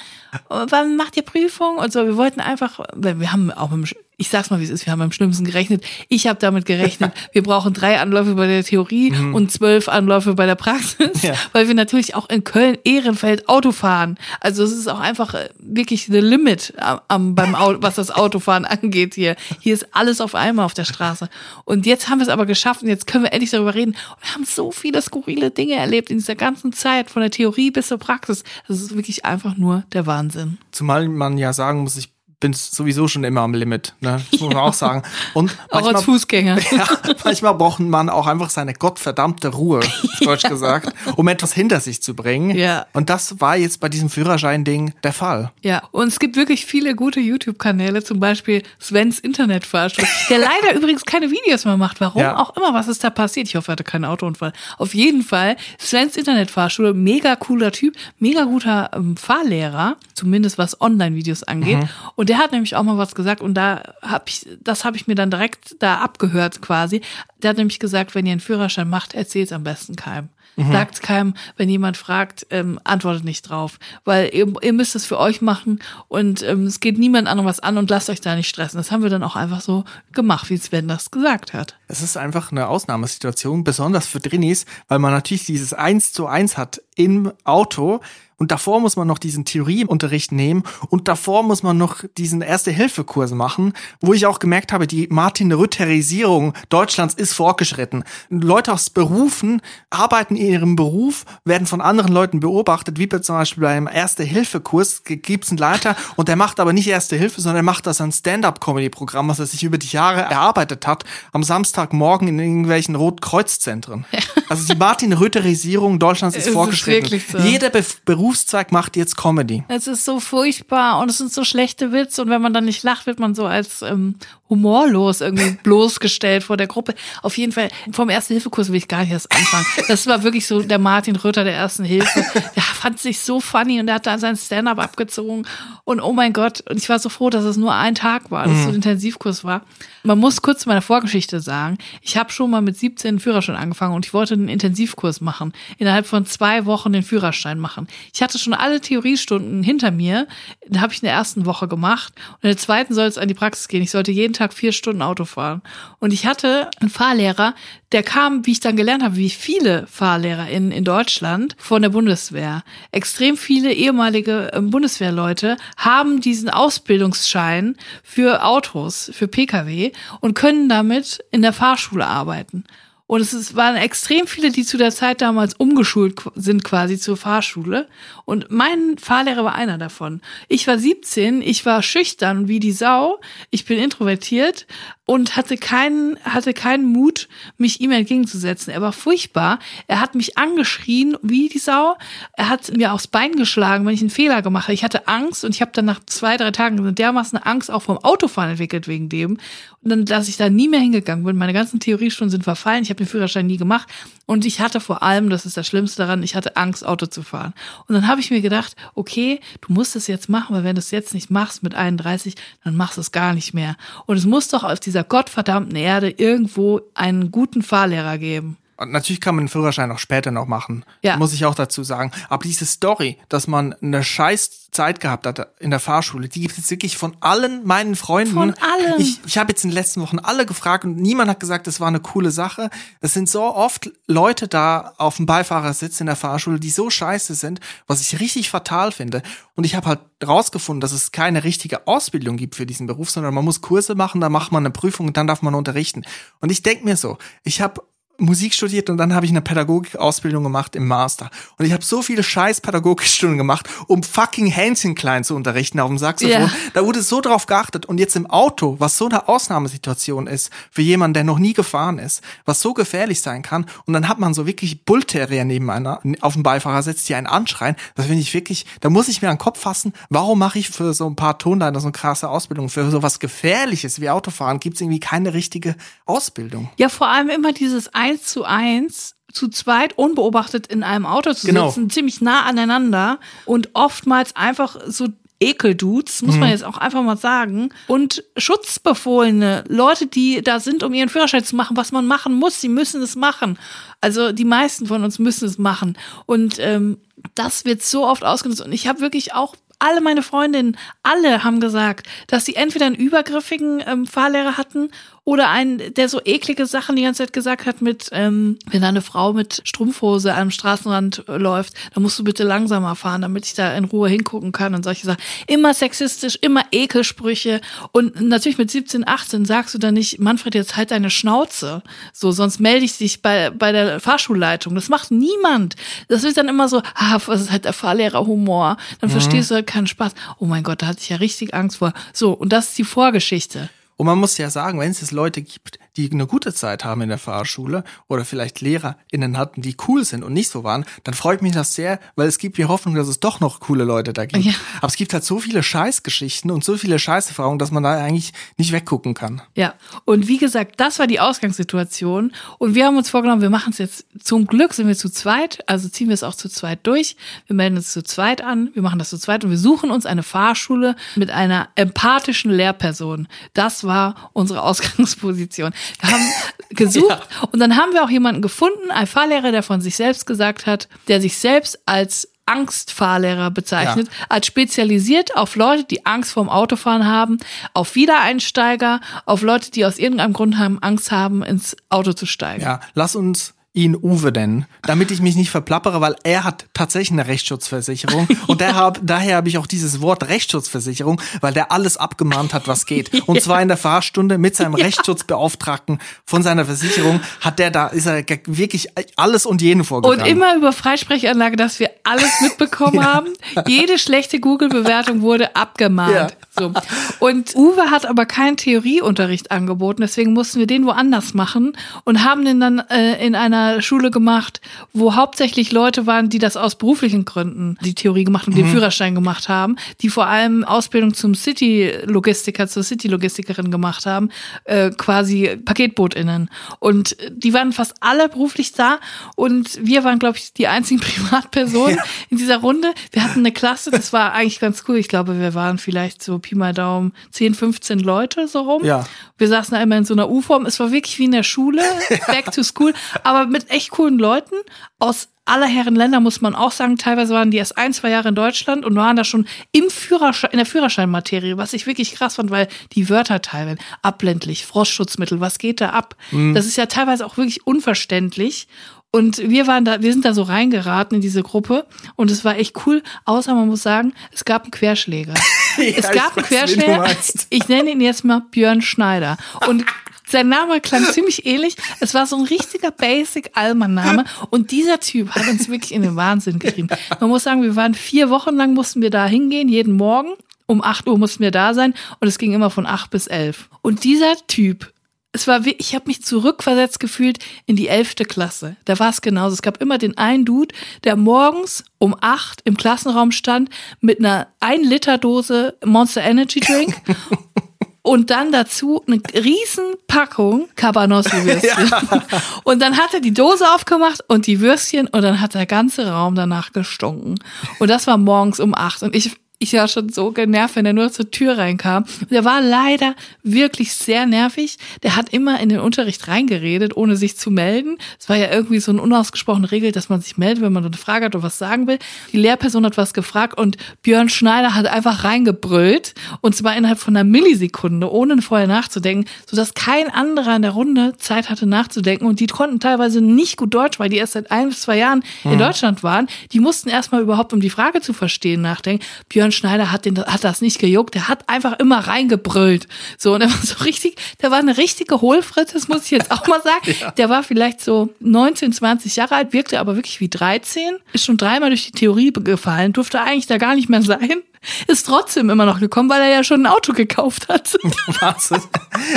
Wann macht ihr Prüfung? Und so, wir wollten einfach, wir haben auch mit ich sag's mal, wie es ist, wir haben am schlimmsten gerechnet. Ich habe damit gerechnet, <laughs> wir brauchen drei Anläufe bei der Theorie mhm. und zwölf Anläufe bei der Praxis, ja. weil wir natürlich auch in Köln Ehrenfeld Auto fahren. Also es ist auch einfach äh, wirklich the limit am, beim Auto, was das Autofahren <laughs> angeht hier. Hier ist alles auf einmal auf der Straße. Und jetzt haben wir es aber geschafft und jetzt können wir endlich darüber reden und haben so viele skurrile Dinge erlebt in dieser ganzen Zeit, von der Theorie bis zur Praxis. Das ist wirklich einfach nur der Wahnsinn. Zumal man ja sagen muss, ich bin sowieso schon immer am Limit, ne? Das muss man auch sagen. Und auch als Fußgänger. <laughs> Ja, manchmal braucht man auch einfach seine gottverdammte Ruhe, <laughs> deutsch gesagt, um etwas hinter sich zu bringen. Ja. Und das war jetzt bei diesem Führerschein-Ding der Fall. Ja, und es gibt wirklich viele gute YouTube-Kanäle, zum Beispiel Svens Internetfahrstuhl, der <laughs> leider übrigens keine Videos mehr macht. Warum ja. auch immer, was ist da passiert? Ich hoffe, er hatte keinen Autounfall. Auf jeden Fall, Svens Internetfahrstuhl, mega cooler Typ, mega guter ähm, Fahrlehrer, zumindest was Online-Videos angeht. Mhm. Und der hat nämlich auch mal was gesagt und da habe ich, das habe ich mir dann direkt da abgehört quasi. Der hat nämlich gesagt, wenn ihr einen Führerschein macht, erzählt es am besten keinem. Mhm. Sagt keinem, wenn jemand fragt, ähm, antwortet nicht drauf. Weil ihr, ihr müsst es für euch machen und ähm, es geht niemand anderem was an und lasst euch da nicht stressen. Das haben wir dann auch einfach so gemacht, wie Sven das gesagt hat. Es ist einfach eine Ausnahmesituation, besonders für Drinis, weil man natürlich dieses Eins zu eins hat im Auto und davor muss man noch diesen Theorieunterricht nehmen und davor muss man noch diesen Erste-Hilfe-Kurs machen, wo ich auch gemerkt habe, die Martin-Rütterisierung Deutschlands ist fortgeschritten. Leute aus Berufen arbeiten in ihrem Beruf, werden von anderen Leuten beobachtet, wie zum Beispiel beim Erste-Hilfe-Kurs gibt's einen Leiter und der macht aber nicht Erste Hilfe, sondern er macht das ein Stand-up-Comedy-Programm, was er sich über die Jahre erarbeitet hat, am Samstagmorgen in irgendwelchen Rotkreuz-Zentren. Also die Martin-Rütterisierung Deutschlands <laughs> ist, ist fortgeschritten. So. Jeder Be Beruf Berufszweig macht jetzt Comedy. Es ist so furchtbar und es sind so schlechte Witze und wenn man dann nicht lacht, wird man so als ähm, humorlos irgendwie <laughs> bloßgestellt vor der Gruppe. Auf jeden Fall, vom Erste-Hilfe-Kurs will ich gar nicht erst anfangen. Das war wirklich so der Martin Rütter der Ersten Hilfe. Der fand sich so funny und der hat da sein Stand-up abgezogen und oh mein Gott, und ich war so froh, dass es nur ein Tag war, dass es so ein mhm. Intensivkurs war. Man muss kurz zu meiner Vorgeschichte sagen, ich habe schon mal mit 17 einen Führerschein angefangen und ich wollte einen Intensivkurs machen, innerhalb von zwei Wochen den Führerschein machen. Ich hatte schon alle Theoriestunden hinter mir, da habe ich in der ersten Woche gemacht und in der zweiten soll es an die Praxis gehen. Ich sollte jeden Tag vier Stunden Auto fahren. Und ich hatte einen Fahrlehrer, der kam, wie ich dann gelernt habe, wie viele Fahrlehrer in, in Deutschland von der Bundeswehr. Extrem viele ehemalige ähm, Bundeswehrleute haben diesen Ausbildungsschein für Autos, für Pkw und können damit in der Fahrschule arbeiten. Und es waren extrem viele, die zu der Zeit damals umgeschult sind quasi zur Fahrschule. Und mein Fahrlehrer war einer davon. Ich war 17, ich war schüchtern wie die Sau, ich bin introvertiert, und hatte keinen, hatte keinen Mut, mich ihm entgegenzusetzen. Er war furchtbar. Er hat mich angeschrien wie die Sau. Er hat mir aufs Bein geschlagen, wenn ich einen Fehler gemacht habe. Ich hatte Angst und ich habe dann nach zwei, drei Tagen dermaßen Angst auch vom Autofahren entwickelt wegen dem. Und dann, dass ich da nie mehr hingegangen bin. Meine ganzen Theoriestunden sind verfallen. Ich habe den Führerschein nie gemacht. Und ich hatte vor allem, das ist das Schlimmste daran, ich hatte Angst, Auto zu fahren. Und dann habe ich mir gedacht, okay, du musst es jetzt machen, weil wenn du es jetzt nicht machst mit 31, dann machst du es gar nicht mehr. Und es muss doch auf dieser dieser gottverdammten Erde irgendwo einen guten Fahrlehrer geben. Natürlich kann man einen Führerschein auch später noch machen. Ja. Muss ich auch dazu sagen. Aber diese Story, dass man eine scheiß Zeit gehabt hat in der Fahrschule, die gibt es wirklich von allen meinen Freunden. Von allen. Ich, ich habe jetzt in den letzten Wochen alle gefragt und niemand hat gesagt, das war eine coole Sache. Es sind so oft Leute da auf dem Beifahrersitz in der Fahrschule, die so scheiße sind, was ich richtig fatal finde. Und ich habe halt rausgefunden, dass es keine richtige Ausbildung gibt für diesen Beruf, sondern man muss Kurse machen, da macht man eine Prüfung und dann darf man unterrichten. Und ich denk mir so, ich habe Musik studiert und dann habe ich eine Pädagogikausbildung gemacht im Master. Und ich habe so viele scheiß Pädagogikstunden gemacht, um fucking Hähnchen klein zu unterrichten auf dem Saxophon. Ja. Da wurde so drauf geachtet. Und jetzt im Auto, was so eine Ausnahmesituation ist für jemanden, der noch nie gefahren ist, was so gefährlich sein kann. Und dann hat man so wirklich Bullterrier neben einer auf dem Beifahrersitz, die einen anschreien. Das finde ich wirklich, da muss ich mir an den Kopf fassen, warum mache ich für so ein paar Tonleiter so eine krasse Ausbildung? Für so was Gefährliches wie Autofahren gibt es irgendwie keine richtige Ausbildung. Ja, vor allem immer dieses eins zu eins zu zweit unbeobachtet in einem Auto zu Genau. sitzen, ziemlich nah aneinander und oftmals einfach so Ekeldudes, muss man jetzt auch einfach mal sagen. Und Schutzbefohlene, Leute, die da sind, um ihren Führerschein zu machen, was man machen muss, sie müssen es machen. Also die meisten von uns müssen es machen. Und ähm, das wird so oft ausgenutzt. Und ich habe wirklich auch alle meine Freundinnen, alle haben gesagt, dass sie entweder einen übergriffigen ähm, Fahrlehrer hatten oder einen, der so eklige Sachen die ganze Zeit gesagt hat mit, ähm, wenn eine Frau mit Strumpfhose am Straßenrand äh, läuft, dann musst du bitte langsamer fahren, damit ich da in Ruhe hingucken kann und solche Sachen. Immer sexistisch, immer Ekelsprüche und natürlich mit 17, 18 sagst du dann nicht, Manfred, jetzt halt deine Schnauze. So, sonst melde ich dich bei, bei der Fahrschulleitung. Das macht niemand. Das wird dann immer so, ah, was ist halt der Fahrlehrerhumor. Dann verstehst du halt keinen Spaß. Oh mein Gott, da hatte ich ja richtig Angst vor. So, und das ist die Vorgeschichte. Und man muss ja sagen, wenn es Leute gibt, die eine gute Zeit haben in der Fahrschule oder vielleicht LehrerInnen hatten, die cool sind und nicht so waren, dann freut mich das sehr, weil es gibt mir Hoffnung, dass es doch noch coole Leute da gibt. Ja. Aber es gibt halt so viele Scheißgeschichten und so viele Scheißerfahrungen, dass man da eigentlich nicht weggucken kann. Ja, und wie gesagt, das war die Ausgangssituation. Und wir haben uns vorgenommen, wir machen es jetzt, zum Glück sind wir zu zweit, also ziehen wir es auch zu zweit durch. Wir melden uns zu zweit an, wir machen das zu zweit und wir suchen uns eine Fahrschule mit einer empathischen Lehrperson. Das war unsere <laughs> Ausgangsposition. Wir haben <laughs> gesucht und dann haben wir auch jemanden gefunden, einen Fahrlehrer, der von sich selbst gesagt hat, der sich selbst als Angstfahrlehrer bezeichnet, als spezialisiert auf Leute, die Angst vorm Autofahren haben, auf Wiedereinsteiger, auf Leute, die aus irgendeinem Grund haben, Angst haben, ins Auto zu steigen. Ja, lass uns ihn Uwe nennen, damit ich mich nicht verplappere, weil er hat tatsächlich eine Rechtsschutzversicherung <laughs> und der hab, daher habe ich auch dieses Wort Rechtsschutzversicherung, weil der alles abgemahnt hat, was geht. Und zwar in der Fahrstunde mit seinem <laughs> Rechtsschutzbeauftragten von seiner Versicherung hat der da ist er wirklich alles und jeden Und vorgegangen. immer über Freisprechanlage, dass wir alles mitbekommen <laughs> haben. Jede schlechte Google-Bewertung wurde abgemahnt. Ja. So. Und Uwe hat aber keinen Theorieunterricht angeboten, deswegen mussten wir den woanders machen und haben den dann äh, in einer Schule gemacht, wo hauptsächlich Leute waren, die das aus beruflichen Gründen die Theorie gemacht und den Führerschein gemacht haben, die vor allem Ausbildung zum City-Logistiker, zur City-Logistikerin gemacht haben, äh, quasi PaketbootInnen. Und die waren fast alle beruflich da und wir waren, glaube ich, die einzigen <laughs> Privatpersonen in dieser Runde. Wir hatten eine Klasse, das war eigentlich ganz cool. Ich glaube, wir waren vielleicht so Pi mal Daumen 10, 15 Leute so rum. Ja. Wir saßen immer in so einer U-Form. Es war wirklich wie in der Schule, <laughs> back to school, aber mit echt coolen Leuten aus aller Herren Länder, muss man auch sagen. Teilweise waren die erst ein, zwei Jahre in Deutschland und waren da schon im Führerschein, in der Führerscheinmaterie, was ich wirklich krass fand, weil die Wörter teilweise abblendlich, Frostschutzmittel, was geht da ab? Das ist ja teilweise auch wirklich unverständlich. Und wir waren da, wir sind da so reingeraten in diese Gruppe und es war echt cool, außer man muss sagen, es gab einen Querschläger. <laughs> es ich gab einen Querschläger. Ich nenne ihn jetzt mal Björn Schneider. Und <laughs> sein Name klang ziemlich ähnlich. Es war so ein richtiger Basic-Allmann-Name. Und dieser Typ hat uns wirklich in den Wahnsinn getrieben. Man muss sagen, wir waren vier Wochen lang, mussten wir da hingehen, jeden Morgen. Um 8 Uhr mussten wir da sein und es ging immer von 8 bis 11. Und dieser Typ, es war, ich habe mich zurückversetzt gefühlt in die 11. Klasse. Da war es genauso. Es gab immer den einen Dude, der morgens um 8 im Klassenraum stand mit einer 1 Liter Dose Monster Energy Drink <laughs> und dann dazu eine riesen Packung Cabanossi-Würstchen. <laughs> Und dann hat er die Dose aufgemacht und die Würstchen und dann hat der ganze Raum danach gestunken. Und das war morgens um acht und ich ich war schon so genervt, wenn er nur zur Tür reinkam. Der war leider wirklich sehr nervig. Der hat immer in den Unterricht reingeredet, ohne sich zu melden. Es war ja irgendwie so eine unausgesprochene Regel, dass man sich meldet, wenn man eine Frage hat oder was sagen will. Die Lehrperson hat was gefragt und Björn Schneider hat einfach reingebrüllt. Und zwar innerhalb von einer Millisekunde, ohne vorher nachzudenken, sodass kein anderer in der Runde Zeit hatte nachzudenken. Und die konnten teilweise nicht gut Deutsch, weil die erst seit ein bis zwei Jahren in Deutschland waren. Die mussten erstmal überhaupt, um die Frage zu verstehen, nachdenken. Björn Björn Schneider hat, den, hat das nicht gejuckt. Der hat einfach immer reingebrüllt. So, und er war so richtig, der war eine richtige Hohlfritze, das muss ich jetzt auch mal sagen. <laughs> ja. Der war vielleicht so 19, 20 Jahre alt, wirkte aber wirklich wie 13, ist schon dreimal durch die Theorie gefallen, durfte eigentlich da gar nicht mehr sein ist trotzdem immer noch gekommen, weil er ja schon ein Auto gekauft hat. <laughs> Wahnsinn.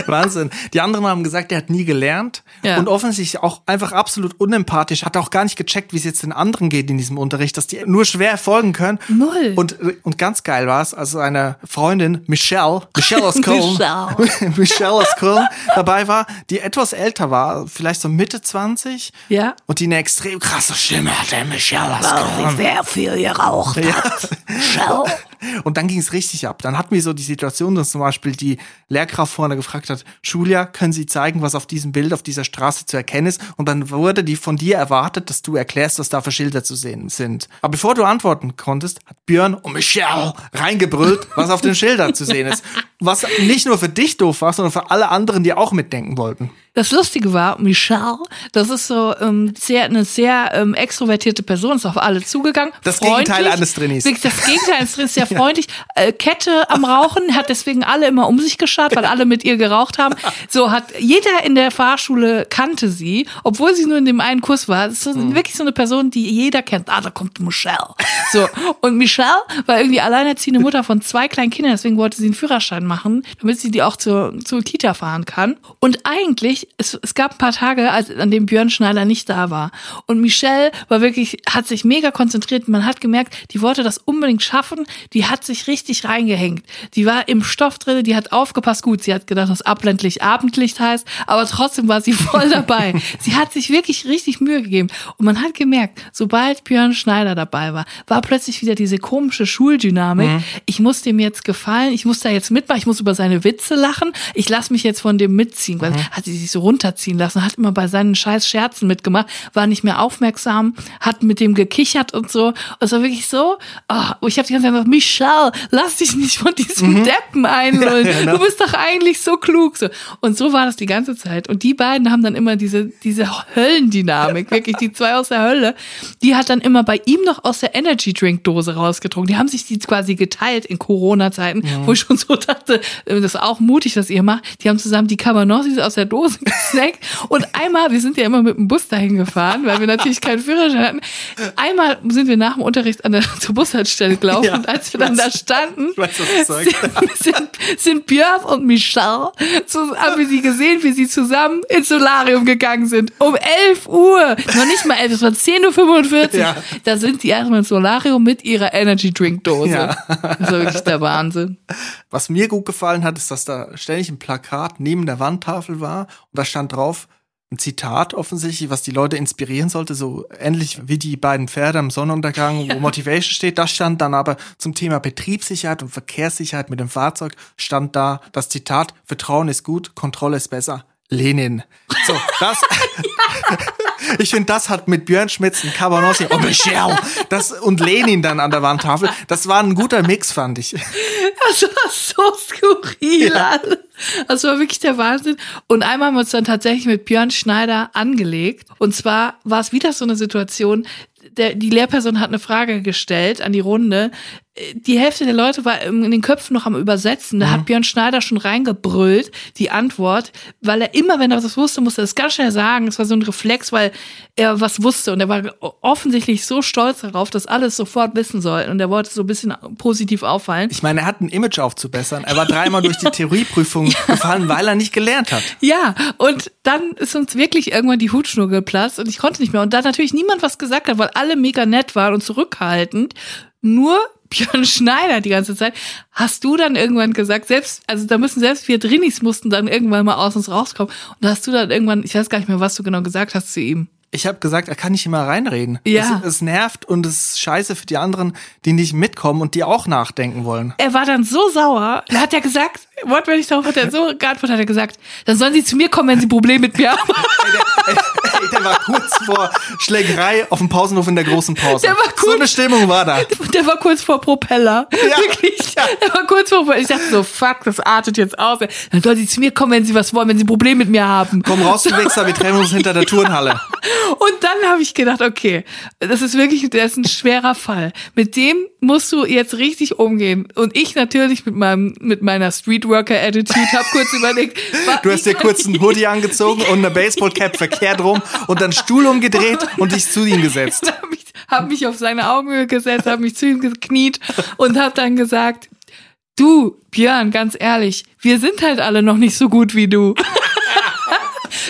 Wahnsinn. Die anderen haben gesagt, er hat nie gelernt ja. und offensichtlich auch einfach absolut unempathisch, hat auch gar nicht gecheckt, wie es jetzt den anderen geht in diesem Unterricht, dass die nur schwer folgen können. Null. Und, und ganz geil war es, also eine Freundin, Michelle, Michelle aus <laughs> Köln, Michelle. <laughs> Michelle aus Köln dabei war, die etwas älter war, vielleicht so Mitte 20. Ja. Und die eine extrem krasse Stimme hatte, Michelle aus Köln. Sehr viel geraucht ja. hat. Michelle. Und dann ging es richtig ab. Dann hatten wir so die Situation, dass zum Beispiel die Lehrkraft vorne gefragt hat, Julia, können Sie zeigen, was auf diesem Bild auf dieser Straße zu erkennen ist? Und dann wurde die von dir erwartet, dass du erklärst, was da für Schilder zu sehen sind. Aber bevor du antworten konntest, hat Björn und Michelle reingebrüllt, was auf den Schildern zu sehen ist. Was nicht nur für dich doof war, sondern für alle anderen, die auch mitdenken wollten. Das Lustige war, Michelle, das ist so ähm, sehr, eine sehr ähm, extrovertierte Person, ist auf alle zugegangen. Das Gegenteil eines Trainees. Das Gegenteil eines Trainees, <laughs> sehr freundlich. Äh, Kette am Rauchen, hat deswegen alle immer um sich geschaut, weil alle mit ihr geraucht haben. <laughs> So hat jeder in der Fahrschule kannte sie, obwohl sie nur in dem einen Kurs war. Das ist mhm. wirklich so eine Person, die jeder kennt. Ah, da kommt Michelle. So. Und Michelle war irgendwie alleinerziehende Mutter von zwei kleinen Kindern, deswegen wollte sie einen Führerschein machen, damit sie die auch zur, zur Kita fahren kann. Und eigentlich es, es gab ein paar Tage, als, an dem Björn Schneider nicht da war. Und Michelle war wirklich, hat sich mega konzentriert. Man hat gemerkt, die wollte das unbedingt schaffen. Die hat sich richtig reingehängt. Die war im Stoff drin, die hat aufgepasst. Gut, sie hat gedacht, dass abländlich Abendlicht heißt, aber trotzdem war sie voll dabei. <laughs> sie hat sich wirklich richtig Mühe gegeben. Und man hat gemerkt, sobald Björn Schneider dabei war, war plötzlich wieder diese komische Schuldynamik. Mhm. Ich muss dem jetzt gefallen, ich muss da jetzt mitmachen, ich muss über seine Witze lachen, ich lasse mich jetzt von dem mitziehen. Weil mhm. hat sie sich so runterziehen lassen, hat immer bei seinen scheiß Scherzen mitgemacht, war nicht mehr aufmerksam, hat mit dem gekichert und so. Es war wirklich so, oh, ich habe die ganze Zeit gesagt, Michelle, lass dich nicht von diesem mhm. Deppen <laughs> einlullen. Ja, genau. Du bist doch eigentlich so klug. So. Und so war das die ganze Zeit. Und die beiden haben dann immer diese, diese Höllendynamik, wirklich die zwei aus der Hölle. Die hat dann immer bei ihm noch aus der Energy Drink Dose rausgetrunken. Die haben sich die quasi geteilt in Corona-Zeiten, mhm. wo ich schon so dachte, das ist auch mutig, was ihr macht. Die haben zusammen die Cabanossis aus der Dose <laughs> Snack. Und einmal, wir sind ja immer mit dem Bus dahin gefahren, weil wir natürlich keinen Führerschein hatten. Einmal sind wir nach dem Unterricht an der <laughs> zur Bushaltestelle gelaufen ja, und als wir dann weiß, da standen, weiß, sind, sind, sind, Björn und Michelle, zu, haben wir sie gesehen, wie sie zusammen ins Solarium gegangen sind. Um 11 Uhr. Noch nicht mal 11, es war 10.45 Uhr. Ja. Da sind die erstmal ins Solarium mit ihrer Energy Drink Dose. Ja. Das war wirklich der Wahnsinn. Was mir gut gefallen hat, ist, dass da ständig ein Plakat neben der Wandtafel war und da stand drauf, ein Zitat offensichtlich, was die Leute inspirieren sollte, so ähnlich wie die beiden Pferde am Sonnenuntergang, ja. wo Motivation steht. Das stand dann aber zum Thema Betriebssicherheit und Verkehrssicherheit mit dem Fahrzeug, stand da das Zitat, Vertrauen ist gut, Kontrolle ist besser. Lenin. So, das. <laughs> ich finde, das hat mit Björn Schmitz und Cabanossi und Michel das und Lenin dann an der Wandtafel. Das war ein guter Mix, fand ich. Das war so skurril. Ja. Das war wirklich der Wahnsinn. Und einmal haben wir uns dann tatsächlich mit Björn Schneider angelegt. Und zwar war es wieder so eine Situation, der, die Lehrperson hat eine Frage gestellt an die Runde, die Hälfte der Leute war in den Köpfen noch am Übersetzen. Da mhm. hat Björn Schneider schon reingebrüllt, die Antwort, weil er immer, wenn er was wusste, musste er es ganz schnell sagen. Es war so ein Reflex, weil er was wusste und er war offensichtlich so stolz darauf, dass alles sofort wissen sollten und er wollte so ein bisschen positiv auffallen. Ich meine, er hat ein Image aufzubessern. Er war dreimal durch die Theorieprüfung <laughs> ja. gefallen, weil er nicht gelernt hat. Ja, und dann ist uns wirklich irgendwann die Hutschnur geplatzt und ich konnte nicht mehr. Und da natürlich niemand was gesagt hat, weil alle mega nett waren und zurückhaltend. Nur <laughs> Björn Schneider die ganze Zeit. Hast du dann irgendwann gesagt, selbst, also da müssen selbst wir Drinis mussten dann irgendwann mal aus uns rauskommen. Und da hast du dann irgendwann, ich weiß gar nicht mehr, was du genau gesagt hast zu ihm. Ich habe gesagt, er kann nicht immer reinreden. Ja. Es, es, nervt und es ist scheiße für die anderen, die nicht mitkommen und die auch nachdenken wollen. Er war dann so sauer. Er hat ja gesagt, wortwörtlich darauf hat er so geantwortet, hat er gesagt, dann sollen sie zu mir kommen, wenn sie Probleme mit mir haben. <laughs> Ey, der, ey, der, war kurz vor Schlägerei auf dem Pausenhof in der großen Pause. Der war kurz, so eine Stimmung war da. Der war kurz vor Propeller. Ja, Wirklich. Ja. Der war kurz vor Propeller. Ich dachte so, fuck, das artet jetzt aus. Dann sollen sie zu mir kommen, wenn sie was wollen, wenn sie Probleme mit mir haben. Komm raus, du <laughs> Wichser, wir treffen uns hinter der Turnhalle. <laughs> Und dann habe ich gedacht, okay, das ist wirklich, der ist ein schwerer Fall. Mit dem musst du jetzt richtig umgehen. Und ich natürlich mit meinem, mit meiner Streetworker-Attitude habe kurz <laughs> überlegt. Du hast dir kurz einen Hoodie angezogen und eine Baseballcap <laughs> verkehrt rum und dann Stuhl umgedreht und dich zu ihm gesetzt. <laughs> Habe mich, hab mich auf seine Augenhöhe gesetzt, habe mich zu ihm gekniet und habe dann gesagt, du, Björn, ganz ehrlich, wir sind halt alle noch nicht so gut wie du.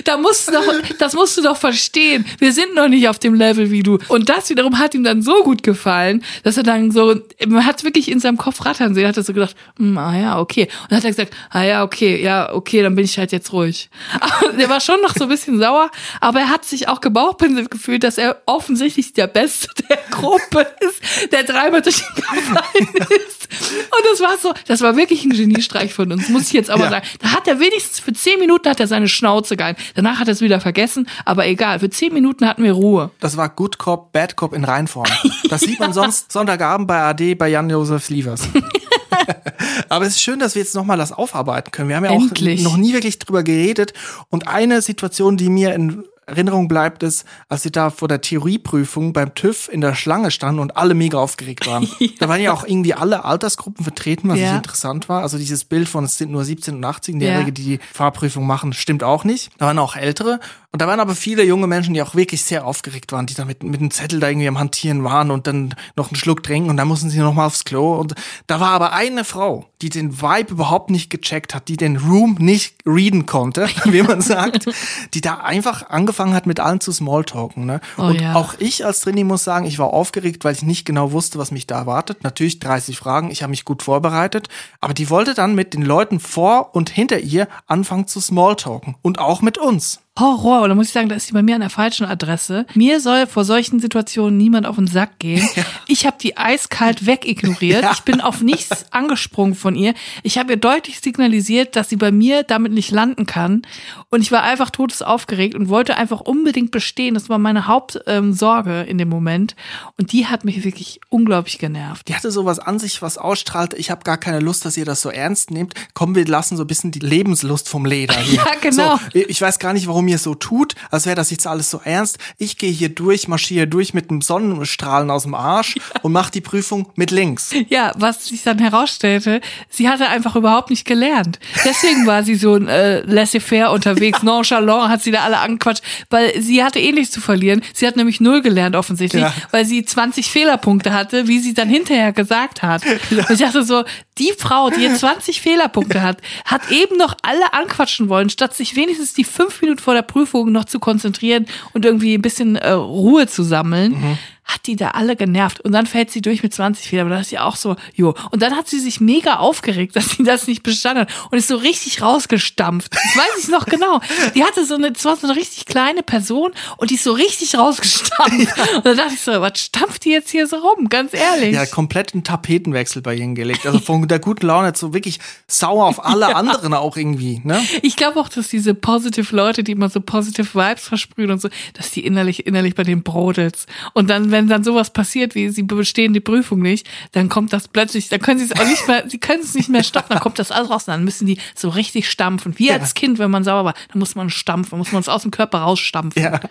Da musst du doch, das musst du doch verstehen. Wir sind noch nicht auf dem Level wie du. Und das wiederum hat ihm dann so gut gefallen, dass er dann so, man hat wirklich in seinem Kopf rattern sehen, hat er so gedacht, hm, ah ja, okay. Und dann hat er gesagt, ah ja, okay, ja, okay, dann bin ich halt jetzt ruhig. Aber <laughs> der war schon noch so ein bisschen sauer, aber er hat sich auch gebauchpinselt gefühlt, dass er offensichtlich der Beste der Gruppe ist, der dreimal durch den gefallen ist. Und das war so, das war wirklich ein Geniestreich von uns, muss ich jetzt aber ja. sagen. Da hat er wenigstens für zehn Minuten hat er seine Schnauze gehalten. Danach hat er es wieder vergessen, aber egal, für zehn Minuten hatten wir Ruhe. Das war Good Cop, Bad Cop in Reinform. <laughs> Das sieht man sonst Sonntagabend bei AD bei Jan-Josef Lievers. <laughs> Aber es ist schön, dass wir jetzt nochmal das aufarbeiten können. Wir haben ja Endlich. auch noch nie wirklich drüber geredet. Und eine Situation, die mir in Erinnerung bleibt, ist, als sie da vor der Theorieprüfung beim TÜV in der Schlange standen und alle mega aufgeregt waren. ja. <laughs> Da waren ja auch irgendwie alle Altersgruppen vertreten, was ja. interessant war. Also dieses Bild von es sind nur 17- und 18-Jährige, ja. die die Fahrprüfung machen, stimmt auch nicht. Da waren auch Ältere. Und da waren aber viele junge Menschen, die auch wirklich sehr aufgeregt waren, die da mit, mit einem Zettel da irgendwie am Hantieren waren und dann noch einen Schluck trinken und dann mussten sie nochmal aufs Klo. Und da war aber eine Frau, die den Vibe überhaupt nicht gecheckt hat, die den Room nicht readen konnte, <laughs> wie man sagt, die da einfach angefangen hat, mit allen zu Smalltalken. Ne? Oh, und ja. auch ich als Trainee muss sagen, ich war aufgeregt, weil ich nicht genau wusste, was mich da erwartet. Natürlich 30 Fragen, ich habe mich gut vorbereitet, aber die wollte dann mit den Leuten vor und hinter ihr anfangen zu Smalltalken und auch mit uns. Horror. Und da muss ich sagen, da ist sie bei mir an der falschen Adresse. Mir soll vor solchen Situationen niemand auf den Sack gehen. <laughs> Ja. Ich habe die eiskalt wegignoriert. Ja. Ich bin auf nichts <laughs> angesprungen von ihr. Ich habe ihr deutlich signalisiert, dass sie bei mir damit nicht landen kann. Und ich war einfach todesaufgeregt und wollte einfach unbedingt bestehen. Das war meine Hauptsorge ähm, in dem Moment. Und die hat mich wirklich unglaublich genervt. Die hatte sowas an sich, was ausstrahlt. Ich habe gar keine Lust, dass ihr das so ernst nehmt. Komm, wir lassen so ein bisschen die Lebenslust vom Leder <laughs> hier. ja, genau. So, ich weiß gar nicht, warum mir so tut, als wäre das jetzt alles so ernst. Ich gehe hier durch, marschiere durch mit einem Sonnenstrahlen aus dem Arsch <laughs> ja. und mache die Prüfung mit links. Ja, was sich dann herausstellte, sie hatte einfach überhaupt nicht gelernt. Deswegen war sie so äh, laissez-faire unterwegs, <laughs> ja. nonchalant, hat sie da alle angequatscht, weil sie hatte eh nichts zu verlieren. Sie hat nämlich null gelernt offensichtlich, ja. weil sie 20 Fehlerpunkte hatte, wie sie dann hinterher gesagt hat. <laughs> Und ich dachte so, die Frau, die jetzt <laughs> 20 Fehlerpunkte hat, hat eben noch alle anquatschen wollen, statt sich wenigstens die fünf Minuten vor der Prüfung noch zu konzentrieren und irgendwie ein bisschen äh, Ruhe zu sammeln. Mhm hat die da alle genervt. Und dann fällt sie durch mit 20 Fehlern. Aber das ist ja auch so, jo. Und dann hat sie sich mega aufgeregt, dass sie das nicht bestanden hat und ist so richtig rausgestampft. Das weiß ich noch genau. Die hatte so eine, zwar so eine richtig kleine Person und die ist so richtig rausgestampft. Und dann dachte ich so, was stampft die jetzt hier so rum? Ganz ehrlich. Ja, komplett einen Tapetenwechsel bei ihnen gelegt. Also von der guten Laune so wirklich sauer auf alle <laughs> ja. anderen auch irgendwie, ne? Ich glaube auch, dass diese positive Leute, die immer so positive Vibes versprühen und so, dass die innerlich, innerlich bei den brodels. Und dann, wenn dann sowas passiert, wie sie bestehen die Prüfung nicht, dann kommt das plötzlich, dann können sie es auch nicht mehr, sie können es nicht mehr stoppen, dann kommt das alles raus, dann müssen die so richtig stampfen. Wie ja. als Kind, wenn man sauer war, dann muss man stampfen, muss man es aus dem Körper rausstampfen. Ja.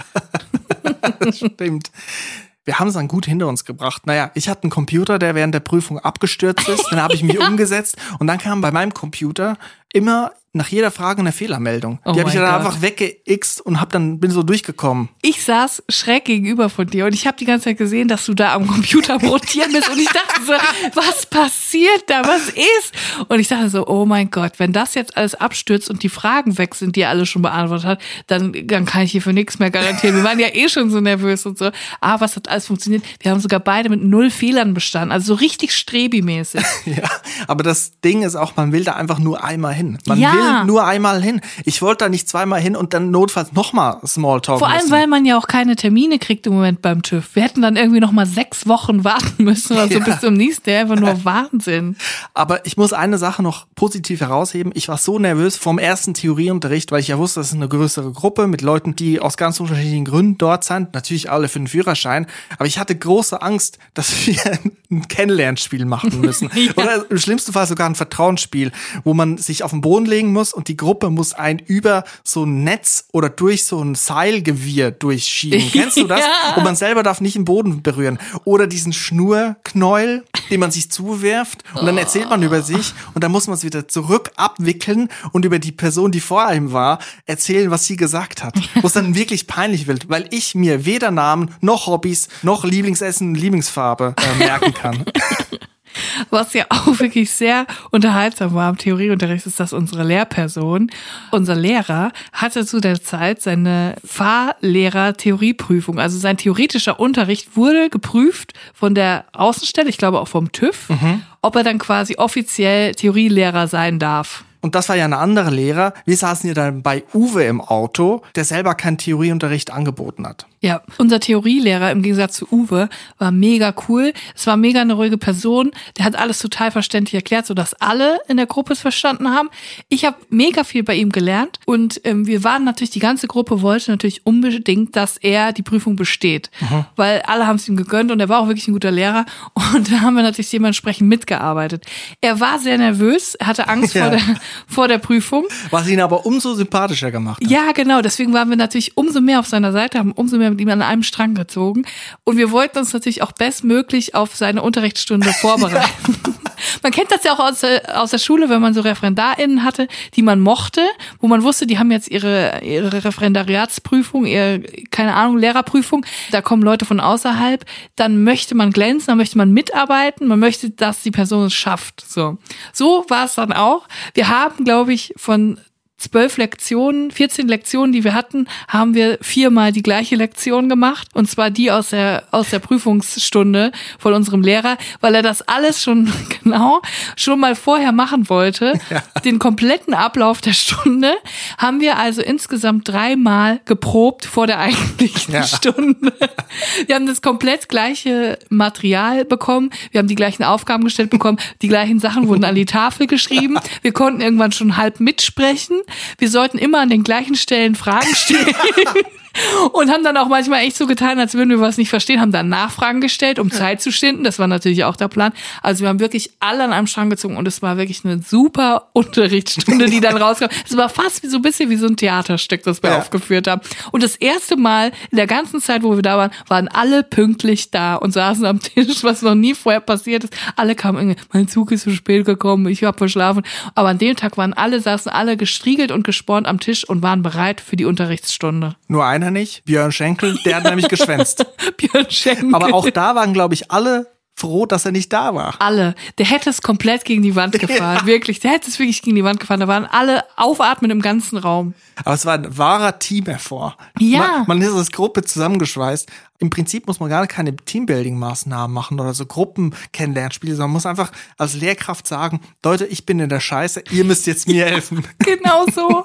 das <laughs> stimmt. Wir haben es dann gut hinter uns gebracht. Naja, ich hatte einen Computer, der während der Prüfung abgestürzt ist. Dann habe ich mich <laughs> ja. umgesetzt und dann kam bei meinem Computer immer nach jeder Frage eine Fehlermeldung. Oh die habe ich dann Gott. einfach weggeixt und hab dann bin so durchgekommen. Ich saß schräg gegenüber von dir und ich habe die ganze Zeit gesehen, dass du da am Computer rotieren bist und ich dachte so, <laughs> was passiert da? Was ist? Und ich dachte so, oh mein Gott, wenn das jetzt alles abstürzt und die Fragen weg sind, die er alle schon beantwortet hat, dann, dann kann ich hier für nichts mehr garantieren. Wir waren ja eh schon so nervös und so. Ah, was hat alles funktioniert? Wir haben sogar beide mit null Fehlern bestanden, also so richtig strebimäßig. <laughs> ja, aber das Ding ist auch, man will da einfach nur einmal hin. Man ja. will nur einmal hin. Ich wollte da nicht zweimal hin und dann notfalls nochmal Smalltalk. Vor allem, müssen. weil man ja auch keine Termine kriegt im Moment beim TÜV. Wir hätten dann irgendwie nochmal sechs Wochen warten müssen oder so <laughs> ja. bis zum nächsten. Jahr. Einfach nur <laughs> Wahnsinn. Aber ich muss eine Sache noch positiv herausheben. Ich war so nervös vom ersten Theorieunterricht, weil ich ja wusste, das ist eine größere Gruppe mit Leuten, die aus ganz unterschiedlichen Gründen dort sind. Natürlich alle für den Führerschein. Aber ich hatte große Angst, dass <laughs> wir ein Kennenlernspiel machen müssen. ja. Oder im schlimmsten Fall sogar ein Vertrauensspiel, wo man sich auf den Boden legen muss und die Gruppe muss einen über so ein Netz oder durch so ein Seilgewirr durchschieben. Kennst du <laughs> das? Ja. Und man selber darf nicht den Boden berühren. Oder diesen Schnurknäuel, den man sich zuwirft und dann erzählt man über sich und dann muss man es wieder zurück abwickeln und über die Person, die vor einem war, erzählen, was sie gesagt hat. Wo es dann <laughs> wirklich peinlich wird, weil ich mir weder Namen noch Hobbys noch Lieblingsessen, Lieblingsfarbe äh, merken kann. <laughs> Was ja auch wirklich sehr unterhaltsam war im Theorieunterricht, ist, dass unsere Lehrperson, unser Lehrer, hatte zu der Zeit seine Fahrlehrer-Theorieprüfung. Also sein theoretischer Unterricht wurde geprüft von der Außenstelle, ich glaube auch vom TÜV, ob er dann quasi offiziell Theorielehrer sein darf. Und das war ja eine andere Lehrer. Wir saßen ja dann bei Uwe im Auto, der selber keinen Theorieunterricht angeboten hat. Ja, unser Theorielehrer im Gegensatz zu Uwe war mega cool. Es war mega eine ruhige Person. Der hat alles total verständlich erklärt, sodass alle in der Gruppe es verstanden haben. Ich habe mega viel bei ihm gelernt und ähm, wir waren natürlich, die ganze Gruppe wollte natürlich unbedingt, dass er die Prüfung besteht, weil alle haben es ihm gegönnt und er war auch wirklich ein guter Lehrer und <laughs> da haben wir natürlich dementsprechend mitgearbeitet. Er war sehr nervös, er hatte Angst Ja. vor, der, vor der Prüfung. Was ihn aber umso sympathischer gemacht hat. Ja, genau. Deswegen waren wir natürlich umso mehr auf seiner Seite, haben umso mehr mit ihm an einem Strang gezogen. Und wir wollten uns natürlich auch bestmöglich auf seine Unterrichtsstunde <laughs> vorbereiten. Man kennt das ja auch aus der, aus der Schule, wenn man so ReferendarInnen hatte, die man mochte, wo man wusste, die haben jetzt ihre, ihre Referendariatsprüfung, ihre, keine Ahnung, Lehrerprüfung. Da kommen Leute von außerhalb. Dann möchte man glänzen, dann möchte man mitarbeiten, man möchte, dass die Person es schafft. So, so war es dann auch. Wir haben, glaube ich, von zwölf Lektionen, 14 Lektionen, die wir hatten, haben wir viermal die gleiche Lektion gemacht. Und zwar die aus der, aus der Prüfungsstunde von unserem Lehrer, weil er das alles schon <laughs> genau schon mal vorher machen wollte. <laughs> Den kompletten Ablauf der Stunde haben wir also insgesamt dreimal geprobt vor der eigentlichen Ja. Stunde. <laughs> Wir haben das komplett gleiche Material bekommen. Wir haben die gleichen Aufgaben gestellt bekommen. Die gleichen Sachen wurden an die Tafel geschrieben. Wir konnten irgendwann schon halb mitsprechen. Wir sollten immer an den gleichen Stellen Fragen stellen. <laughs> Und haben dann auch manchmal echt so getan, als würden wir was nicht verstehen, haben dann Nachfragen gestellt, um Zeit zu schinden. Das war natürlich auch der Plan. Also wir haben wirklich alle an einem Strang gezogen und es war wirklich eine super Unterrichtsstunde, die dann <laughs> rauskam. Es war fast wie so ein bisschen wie so ein Theaterstück, das wir Ja. aufgeführt haben. Und das erste Mal in der ganzen Zeit, wo wir da waren, waren alle pünktlich da und saßen am Tisch, was noch nie vorher passiert ist. Alle kamen irgendwie, mein Zug ist zu spät gekommen, ich habe verschlafen. Aber an dem Tag waren alle, saßen alle gestriegelt und gespornt am Tisch und waren bereit für die Unterrichtsstunde. Nur einer nicht, Björn Schenkel, der hat nämlich geschwänzt. <laughs> Björn Schenkel. Aber auch da waren, glaube ich, alle froh, dass er nicht da war. alle. Der hätte es komplett gegen die Wand <laughs> gefahren. Wirklich. Der hätte es wirklich gegen die Wand gefahren. Da waren alle aufatmen im ganzen Raum. Aber es war ein wahrer Teamerfolg. Ja. Man, man ist als Gruppe zusammengeschweißt. Im Prinzip muss man gar keine Teambuilding-Maßnahmen machen oder so Gruppen-Kennenlernspiele, sondern man muss einfach als Lehrkraft sagen, Leute, ich bin in der Scheiße, ihr müsst jetzt mir <laughs> helfen. Genau so.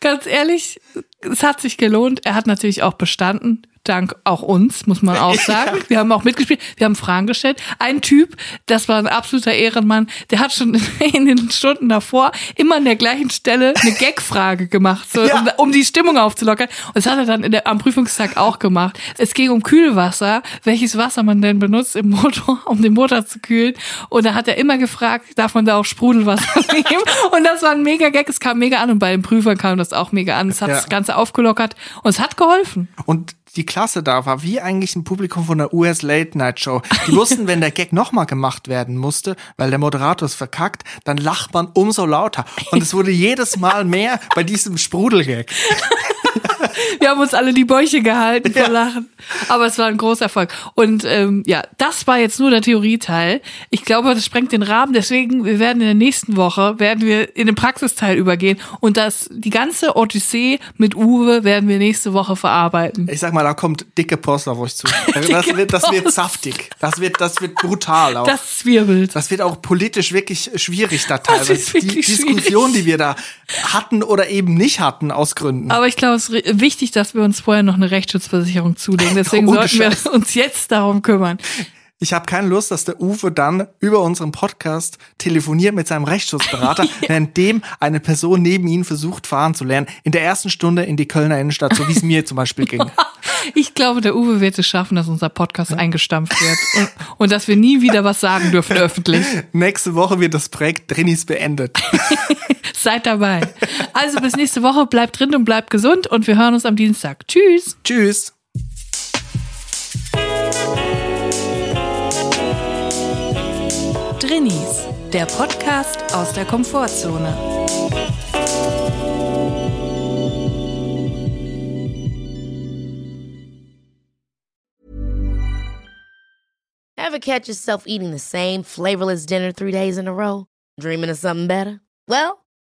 Ganz ehrlich, es hat sich gelohnt. Er hat natürlich auch bestanden. Dank auch uns, muss man auch <laughs> sagen. Wir haben auch mitgespielt, wir haben Fragen gestellt. Ein Typ, das war ein absoluter Ehrenmann, der hat schon <laughs> in den Stunden davor immer an der gleichen Stelle eine <laughs> Gag-Frage gemacht, so, Ja. um, um die Stimmung aufzulockern. Und das hat er dann der, am Prüfungstag auch gemacht. Es ging um Kühlwasser, welches Wasser man denn benutzt im Motor, um den Motor zu kühlen. Und da hat er immer gefragt, darf man da auch Sprudelwasser nehmen? Und das war ein mega Gag, es kam mega an und bei den Prüfern kam das auch mega an. Es hat Ja. das Ganze aufgelockert und es hat geholfen. Und die Klasse da war wie eigentlich ein Publikum von der US Late Night Show. Die <laughs> wussten, wenn der Gag nochmal gemacht werden musste, weil der Moderator es verkackt, dann lacht man umso lauter. Und es wurde jedes Mal mehr bei diesem Sprudelgag. <laughs> Wir haben uns alle die Bäuche gehalten vor Ja. Lachen. Aber es war ein großer Erfolg. Und ähm, ja, das war jetzt nur der Theorieteil. Ich glaube, das sprengt den Rahmen. Deswegen, wir werden in der nächsten Woche, werden wir in den Praxisteil übergehen. Und das, die ganze Odyssee mit Uwe werden wir nächste Woche verarbeiten. Ich sag mal, da kommt dicke Post auf euch zu. <laughs> Das wird, das wird saftig. Das wird, das wird brutal auch. Das zwirbelt. Das wird auch politisch wirklich schwierig da Das teilweise. die Diskussion, schwierig. die wir da hatten oder eben nicht hatten aus Gründen. Aber ich glaube, es wichtig, dass wir uns vorher noch eine Rechtsschutzversicherung zulegen. <laughs> Deswegen Ohne sollten wir Scheiß. uns jetzt darum kümmern. Ich habe keine Lust, dass der Uwe dann über unseren Podcast telefoniert mit seinem Rechtsschutzberater, <laughs> währenddem eine Person neben ihm versucht, fahren zu lernen. In der ersten Stunde in die Kölner Innenstadt, so wie es mir zum Beispiel ging. <laughs> Ich glaube, der Uwe wird es schaffen, dass unser Podcast eingestampft wird und, und dass wir nie wieder was sagen dürfen öffentlich. Nächste Woche wird das Projekt Drinnis beendet. Seid dabei. Also bis nächste Woche. Bleibt drin und bleibt gesund und wir hören uns am Dienstag. Tschüss. Tschüss. Drinnies, der Podcast aus der Komfortzone. Ever catch yourself eating the same flavorless dinner three days in a row? Dreaming of something better? Well,